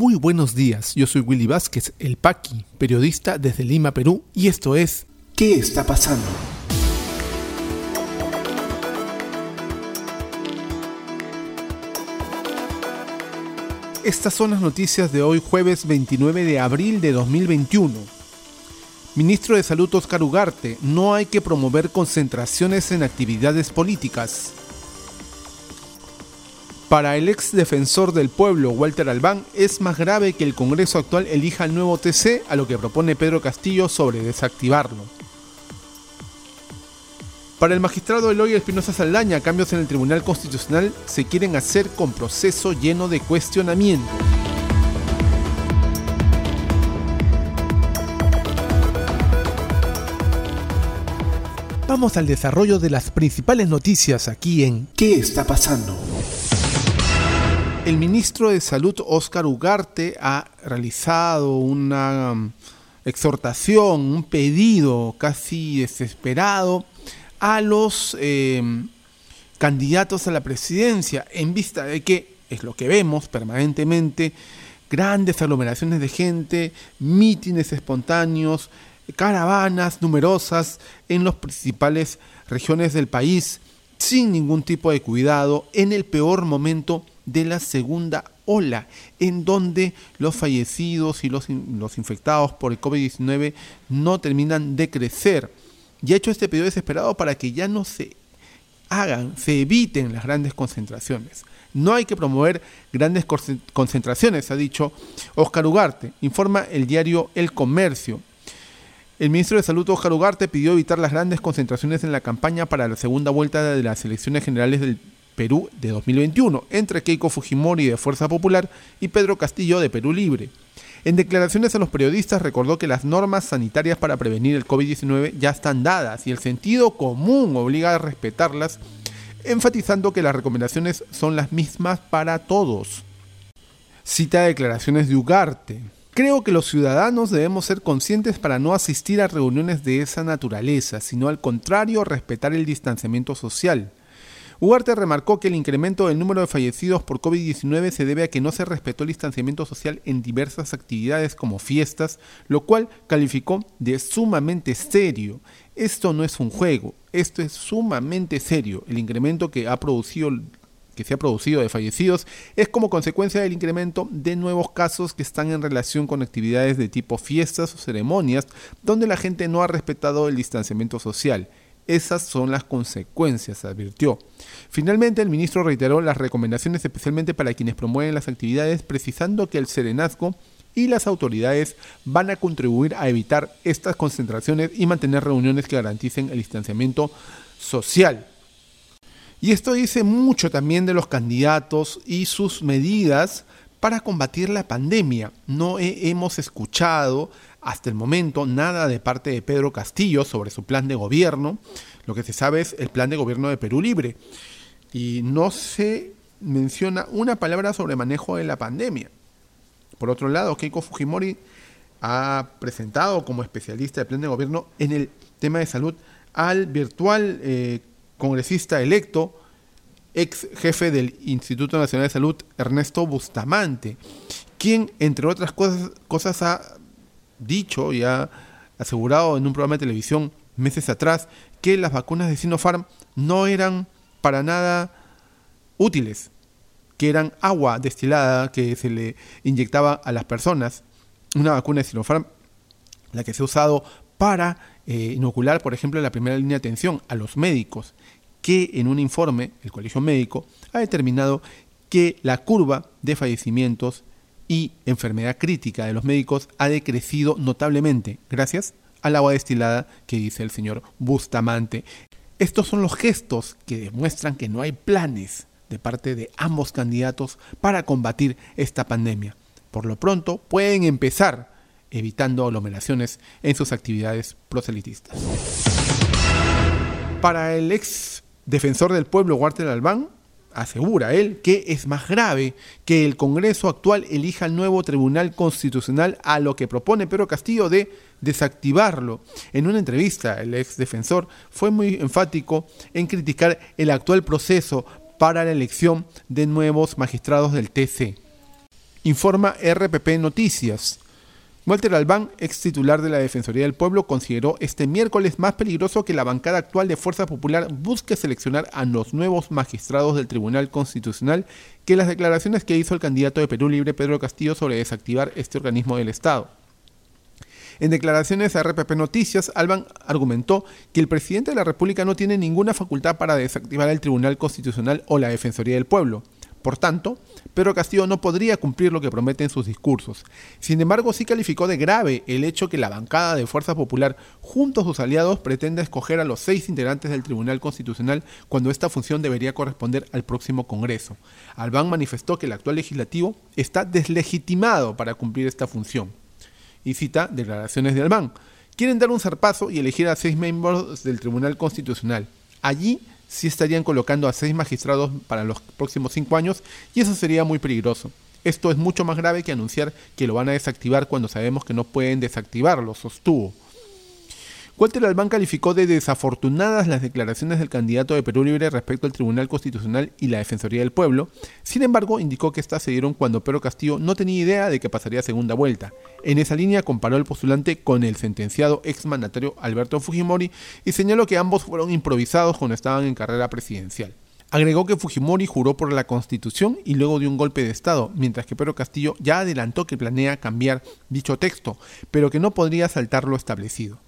Muy buenos días, yo soy Willy Vázquez, el Paqui, periodista desde Lima, Perú, y esto es ¿Qué está pasando? Estas son las noticias de hoy jueves 29 de abril de 2021. Ministro de Salud Oscar Ugarte, no hay que promover concentraciones en actividades políticas. Para el ex defensor del pueblo, Walter Albán, es más grave que el Congreso actual elija el nuevo TC a lo que propone Pedro Castillo sobre desactivarlo. Para el magistrado Eloy Espinosa Saldaña, cambios en el Tribunal Constitucional se quieren hacer con proceso lleno de cuestionamiento. Vamos al desarrollo de las principales noticias aquí en ¿Qué está pasando? El ministro de Salud, Óscar Ugarte, ha realizado una um, exhortación, un pedido casi desesperado a los em, candidatos a la presidencia en vista de que, es lo que vemos permanentemente, grandes aglomeraciones de gente, mítines espontáneos, caravanas numerosas en las principales regiones del país, sin ningún tipo de cuidado, en el peor momento de la segunda ola, en donde los fallecidos y los, los infectados por el COVID-19 no terminan de crecer. Y ha hecho este pedido desesperado para que ya no se hagan, se eviten las grandes concentraciones. No hay que promover grandes concentraciones, ha dicho Oscar Ugarte, informa el diario El Comercio. El ministro de Salud, Oscar Ugarte, pidió evitar las grandes concentraciones en la campaña para la segunda vuelta de las elecciones generales del Perú de 2021 entre Keiko Fujimori de Fuerza Popular y Pedro Castillo de Perú Libre. En declaraciones a los periodistas recordó que las normas sanitarias para prevenir el COVID-19 ya están dadas y el sentido común obliga a respetarlas, enfatizando que las recomendaciones son las mismas para todos. Cita declaraciones de Ugarte. Creo que los ciudadanos debemos ser conscientes para no asistir a reuniones de esa naturaleza, sino al contrario respetar el distanciamiento social. Ugarte remarcó que el incremento del número de fallecidos por COVID-19 se debe a que no se respetó el distanciamiento social en diversas actividades como fiestas, lo cual calificó de sumamente serio. Esto no es un juego, esto es sumamente serio. El incremento que ha producido que se ha producido de fallecidos es como consecuencia del incremento de nuevos casos que están en relación con actividades de tipo fiestas o ceremonias donde la gente no ha respetado el distanciamiento social. Esas son las consecuencias, advirtió. Finalmente, el ministro reiteró las recomendaciones especialmente para quienes promueven las actividades, precisando que el serenazgo y las autoridades van a contribuir a evitar estas concentraciones y mantener reuniones que garanticen el distanciamiento social. Y esto dice mucho también de los candidatos y sus medidas para combatir la pandemia. No hemos escuchado hasta el momento nada de parte de Pedro Castillo sobre su plan de gobierno. Lo que se sabe es el plan de gobierno de Perú Libre. Y no se menciona una palabra sobre manejo de la pandemia. Por otro lado, Keiko Fujimori ha presentado como especialista de plan de gobierno en el tema de salud al virtual eh, congresista electo, ex jefe del Instituto Nacional de Salud, Ernesto Bustamante, quien, entre otras cosas, cosas ha dicho y ha asegurado en un programa de televisión meses atrás que las vacunas de Sinopharm no eran para nada útiles, que eran agua destilada que se le inyectaba a las personas. Una vacuna de Sinopharm, la que se ha usado para eh, inocular, por ejemplo, la primera línea de atención a los médicos, que en un informe, el Colegio Médico ha determinado que la curva de fallecimientos y enfermedad crítica de los médicos ha decrecido notablemente gracias al agua destilada que dice el señor Bustamante. Estos son los gestos que demuestran que no hay planes de parte de ambos candidatos para combatir esta pandemia. Por lo pronto pueden empezar evitando aglomeraciones en sus actividades proselitistas. Para el ex defensor del pueblo Walter Albán, asegura él que es más grave que el Congreso actual elija el nuevo Tribunal Constitucional a lo que propone Pedro Castillo de desactivarlo. En una entrevista, el ex defensor fue muy enfático en criticar el actual proceso para la elección de nuevos magistrados del TC. informa RPP Noticias. Walter Albán, ex titular de la Defensoría del Pueblo, consideró este miércoles más peligroso que la bancada actual de Fuerza Popular busque seleccionar a los nuevos magistrados del Tribunal Constitucional que las declaraciones que hizo el candidato de Perú Libre Pedro Castillo sobre desactivar este organismo del Estado. En declaraciones a RPP Noticias, Albán argumentó que el presidente de la República no tiene ninguna facultad para desactivar el Tribunal Constitucional o la Defensoría del Pueblo. Por tanto, Pedro Castillo no podría cumplir lo que promete en sus discursos. Sin embargo, sí calificó de grave el hecho que la bancada de Fuerza Popular, junto a sus aliados, pretenda escoger a los seis integrantes del Tribunal Constitucional cuando esta función debería corresponder al próximo Congreso. Albán manifestó que el actual legislativo está deslegitimado para cumplir esta función. Y cita declaraciones de Albán. Quieren dar un zarpazo y elegir a seis miembros del Tribunal Constitucional. Allí sí estarían colocando a seis magistrados para los próximos cinco años y eso sería muy peligroso. Esto es mucho más grave que anunciar que lo van a desactivar cuando sabemos que no pueden desactivarlo, sostuvo. Walter Albán calificó de desafortunadas las declaraciones del candidato de Perú Libre respecto al Tribunal Constitucional y la Defensoría del Pueblo. Sin embargo, indicó que estas se dieron cuando Pedro Castillo no tenía idea de que pasaría segunda vuelta. En esa línea comparó al postulante con el sentenciado ex mandatario Alberto Fujimori y señaló que ambos fueron improvisados cuando estaban en carrera presidencial. Agregó que Fujimori juró por la Constitución y luego dio un golpe de Estado, mientras que Pedro Castillo ya adelantó que planea cambiar dicho texto, pero que no podría saltar lo establecido.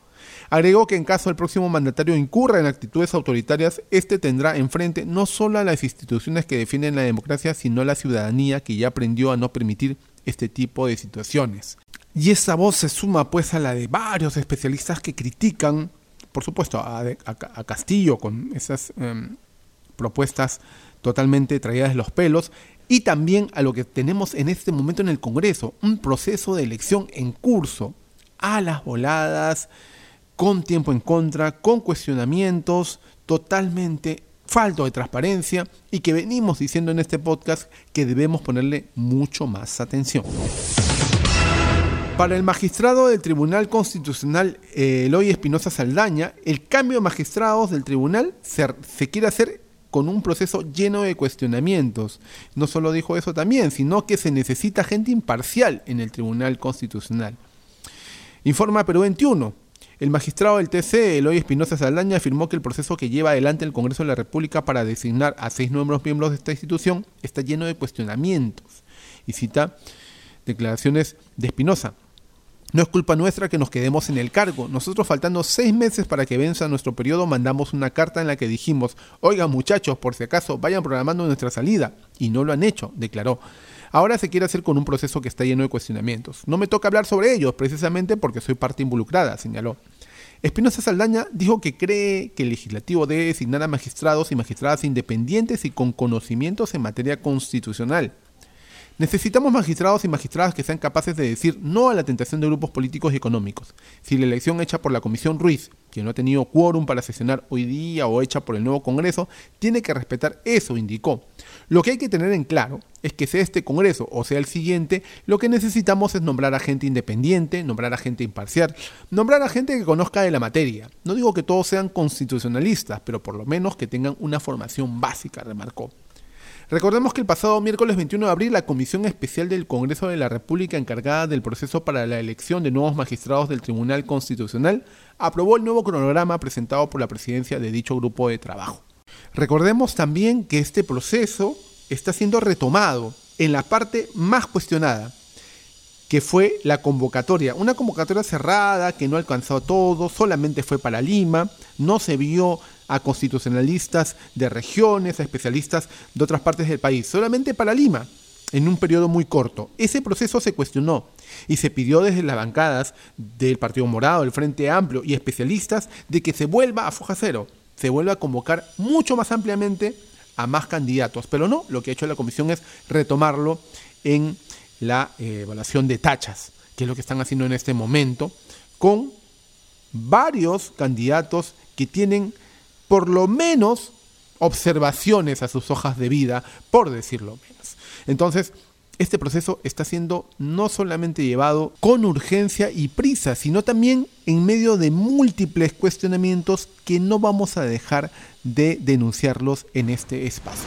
Agregó que en caso el próximo mandatario incurra en actitudes autoritarias, este tendrá enfrente no solo a las instituciones que defienden la democracia, sino a la ciudadanía que ya aprendió a no permitir este tipo de situaciones. Y esa voz se suma pues a la de varios especialistas que critican, por supuesto, a, Castillo con esas em, propuestas totalmente traídas de los pelos, y también a lo que tenemos en este momento en el Congreso, un proceso de elección en curso, a las voladas, con tiempo en contra, con cuestionamientos, totalmente falto de transparencia y que venimos diciendo en este podcast que debemos ponerle mucho más atención. Para el magistrado del Tribunal Constitucional eh, Eloy Espinosa Saldaña, el cambio de magistrados del tribunal se, se quiere hacer con un proceso lleno de cuestionamientos. No solo dijo eso también, sino que se necesita gente imparcial en el Tribunal Constitucional. Informa Perú 21. El magistrado del TC, Eloy Espinosa Saldaña, afirmó que el proceso que lleva adelante el Congreso de la República para designar a seis nuevos miembros de esta institución está lleno de cuestionamientos. Y cita declaraciones de Espinosa. No es culpa nuestra que nos quedemos en el cargo. Nosotros faltando seis meses para que venza nuestro periodo mandamos una carta en la que dijimos, oigan muchachos, por si acaso, vayan programando nuestra salida. Y no lo han hecho, declaró. Ahora se quiere hacer con un proceso que está lleno de cuestionamientos. No me toca hablar sobre ellos, precisamente porque soy parte involucrada, señaló. Espinosa Saldaña dijo que cree que el legislativo debe designar a magistrados y magistradas independientes y con conocimientos en materia constitucional. Necesitamos magistrados y magistradas que sean capaces de decir no a la tentación de grupos políticos y económicos. Si la elección hecha por la Comisión Ruiz, que no ha tenido quórum para sesionar hoy día o hecha por el nuevo Congreso, tiene que respetar eso, indicó. Lo que hay que tener en claro es que sea este Congreso o sea el siguiente, lo que necesitamos es nombrar a gente independiente, nombrar a gente imparcial, nombrar a gente que conozca de la materia. No digo que todos sean constitucionalistas, pero por lo menos que tengan una formación básica, remarcó. Recordemos que el pasado miércoles 21 de abril la Comisión Especial del Congreso de la República encargada del proceso para la elección de nuevos magistrados del Tribunal Constitucional aprobó el nuevo cronograma presentado por la presidencia de dicho grupo de trabajo. Recordemos también que este proceso está siendo retomado en la parte más cuestionada, que fue la convocatoria. Una convocatoria cerrada que no alcanzó todo, solamente fue para Lima, no se vio a constitucionalistas de regiones, a especialistas de otras partes del país, solamente para Lima, en un periodo muy corto. Ese proceso se cuestionó y se pidió desde las bancadas del Partido Morado, del Frente Amplio y especialistas de que se vuelva a foja cero, se vuelva a convocar mucho más ampliamente a más candidatos. Pero no, lo que ha hecho la comisión es retomarlo en la eh, evaluación de tachas, que es lo que están haciendo en este momento, con varios candidatos que tienen por lo menos observaciones a sus hojas de vida, por decirlo menos. Entonces, este proceso está siendo no solamente llevado con urgencia y prisa, sino también en medio de múltiples cuestionamientos que no vamos a dejar de denunciarlos en este espacio.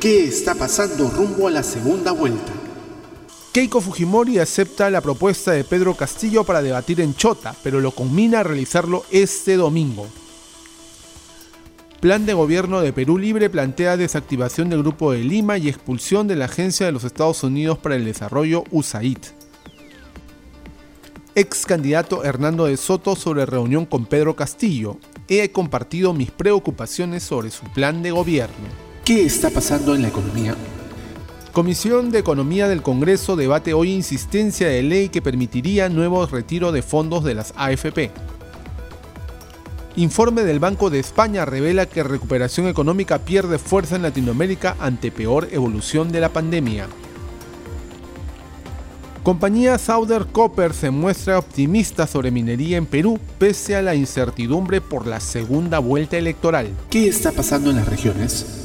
¿Qué está pasando rumbo a la segunda vuelta? Keiko Fujimori acepta la propuesta de Pedro Castillo para debatir en Chota, pero lo combina a realizarlo este domingo. Plan de gobierno de Perú Libre plantea desactivación del Grupo de Lima y expulsión de la Agencia de los Estados Unidos para el Desarrollo USAID. Ex candidato Hernando de Soto sobre reunión con Pedro Castillo. He compartido mis preocupaciones sobre su plan de gobierno. ¿Qué está pasando en la economía? Comisión de Economía del Congreso debate hoy insistencia de ley que permitiría nuevo retiro de fondos de las AFP. Informe del Banco de España revela que recuperación económica pierde fuerza en Latinoamérica ante peor evolución de la pandemia. Compañía Southern Copper se muestra optimista sobre minería en Perú pese a la incertidumbre por la segunda vuelta electoral. ¿Qué está pasando en las regiones?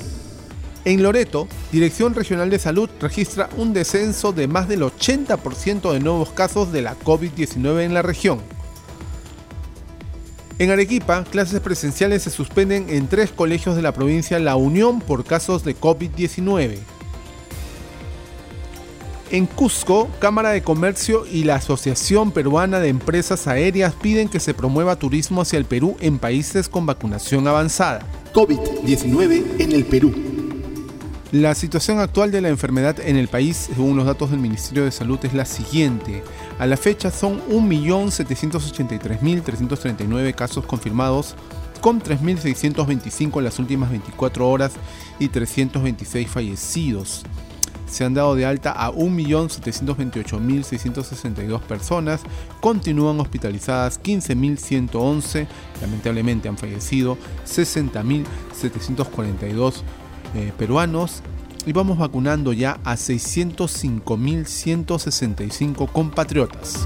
En Loreto, Dirección Regional de Salud registra un descenso de más del 80% de nuevos casos de la COVID-19 en la región. En Arequipa, clases presenciales se suspenden en tres colegios de la provincia La Unión por casos de COVID-19. En Cusco, Cámara de Comercio y la Asociación Peruana de Empresas Aéreas piden que se promueva turismo hacia el Perú en países con vacunación avanzada. COVID-19 en el Perú. La situación actual de la enfermedad en el país, según los datos del Ministerio de Salud, es la siguiente. A la fecha son 1.783.339 casos confirmados, con 3.625 en las últimas 24 horas y 326 fallecidos. Se han dado de alta a 1.728.662 personas, continúan hospitalizadas 15.111, lamentablemente han fallecido 60.742 eh, peruanos y vamos vacunando ya a 605.165 compatriotas.